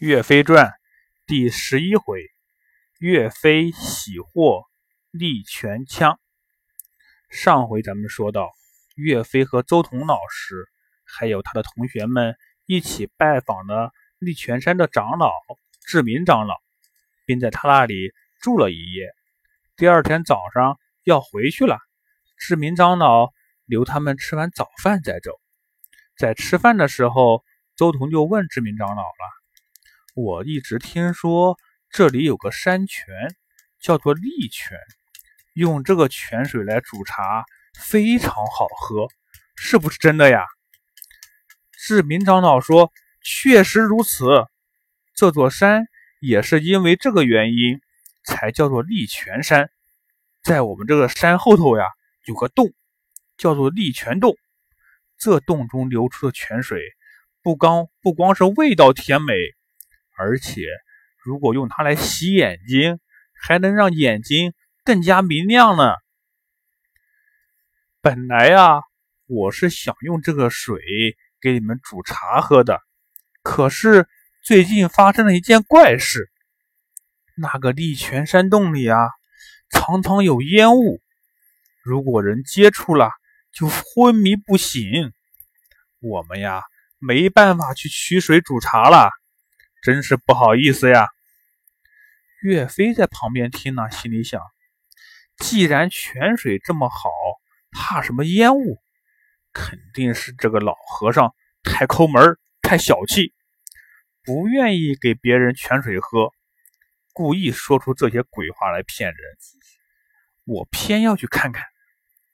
岳飞传第十一回：岳飞喜获力全枪。上回咱们说到，岳飞和周同老师还有他的同学们一起拜访了利泉山的长老志明长老，并在他那里住了一夜。第二天早上要回去了，志明长老留他们吃完早饭再走。在吃饭的时候，周同就问志明长老了。我一直听说这里有个山泉，叫做利泉，用这个泉水来煮茶非常好喝，是不是真的呀？志明长老说：“确实如此。这座山也是因为这个原因才叫做利泉山。在我们这个山后头呀，有个洞，叫做利泉洞。这洞中流出的泉水，不光不光是味道甜美。”而且，如果用它来洗眼睛，还能让眼睛更加明亮呢。本来呀，我是想用这个水给你们煮茶喝的，可是最近发生了一件怪事。那个利泉山洞里啊，常常有烟雾，如果人接触了，就昏迷不醒。我们呀，没办法去取水煮茶了。真是不好意思呀！岳飞在旁边听了，心里想：既然泉水这么好，怕什么烟雾？肯定是这个老和尚太抠门、太小气，不愿意给别人泉水喝，故意说出这些鬼话来骗人。我偏要去看看，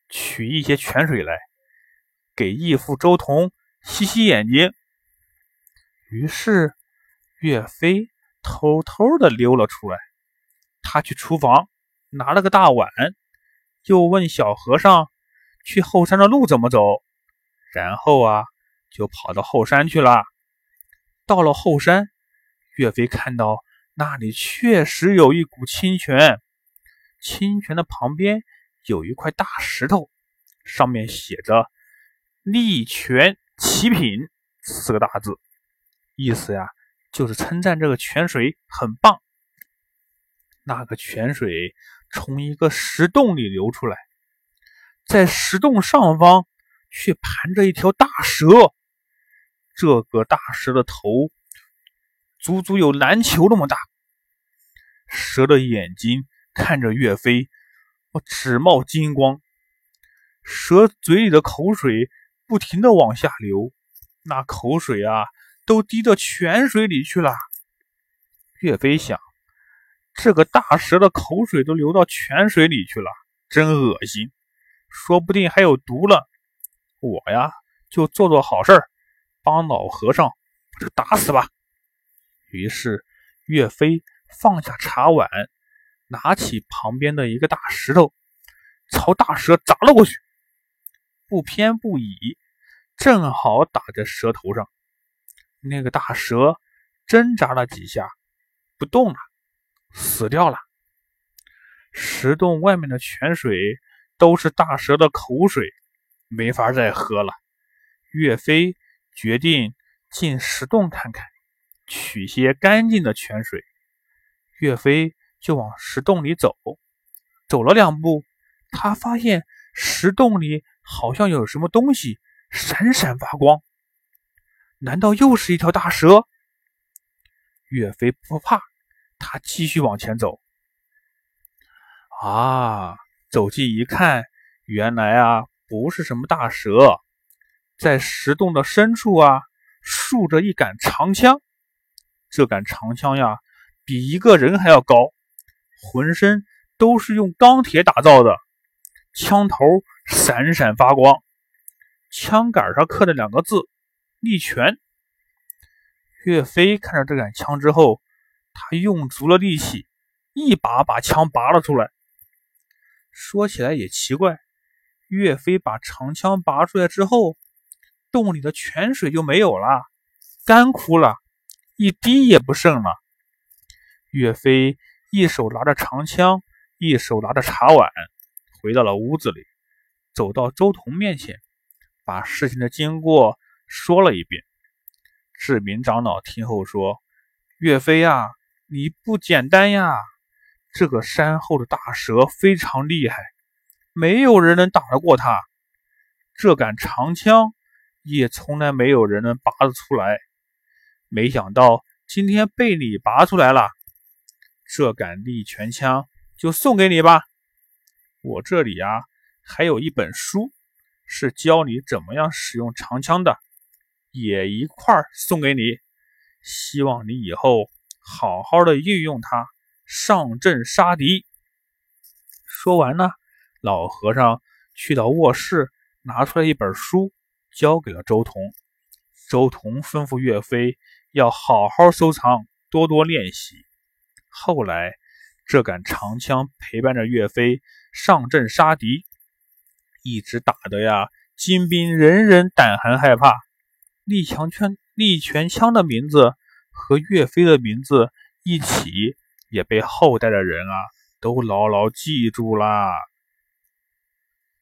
取一些泉水来，给义父周同洗洗眼睛。于是。岳飞偷偷的溜了出来，他去厨房拿了个大碗，又问小和尚去后山的路怎么走，然后啊就跑到后山去了。到了后山，岳飞看到那里确实有一股清泉，清泉的旁边有一块大石头，上面写着“利泉奇品”四个大字，意思呀。就是称赞这个泉水很棒。那个泉水从一个石洞里流出来，在石洞上方却盘着一条大蛇。这个大蛇的头足足有篮球那么大，蛇的眼睛看着岳飞，我直冒金光。蛇嘴里的口水不停的往下流，那口水啊！都滴到泉水里去了。岳飞想，这个大蛇的口水都流到泉水里去了，真恶心，说不定还有毒了。我呀，就做做好事儿，帮老和尚把这打死吧。于是，岳飞放下茶碗，拿起旁边的一个大石头，朝大蛇砸了过去，不偏不倚，正好打在蛇头上。那个大蛇挣扎了几下，不动了，死掉了。石洞外面的泉水都是大蛇的口水，没法再喝了。岳飞决定进石洞看看，取些干净的泉水。岳飞就往石洞里走，走了两步，他发现石洞里好像有什么东西闪闪发光。难道又是一条大蛇？岳飞不怕，他继续往前走。啊，走近一看，原来啊不是什么大蛇，在石洞的深处啊竖着一杆长枪。这杆长枪呀，比一个人还要高，浑身都是用钢铁打造的，枪头闪闪发光，枪杆上刻着两个字。力全。岳飞看着这杆枪之后，他用足了力气，一把把枪拔了出来。说起来也奇怪，岳飞把长枪拔出来之后，洞里的泉水就没有了，干枯了，一滴也不剩了。岳飞一手拿着长枪，一手拿着茶碗，回到了屋子里，走到周同面前，把事情的经过。说了一遍，志明长老听后说：“岳飞呀，你不简单呀！这个山后的大蛇非常厉害，没有人能打得过他。这杆长枪也从来没有人能拔得出来，没想到今天被你拔出来了。这杆力拳枪就送给你吧。我这里啊还有一本书，是教你怎么样使用长枪的，也一块送给你。希望你以后好好的运用它，上阵杀敌。说完呢，老和尚去到卧室。拿出来一本书，交给了周彤。周彤吩咐岳飞要好好收藏，多多练习。后来，这杆长枪陪伴着岳飞上阵杀敌，一直打得呀，金兵人人胆寒害怕。立强拳、立全枪的名字和岳飞的名字一起，也被后代的人啊都牢牢记住啦。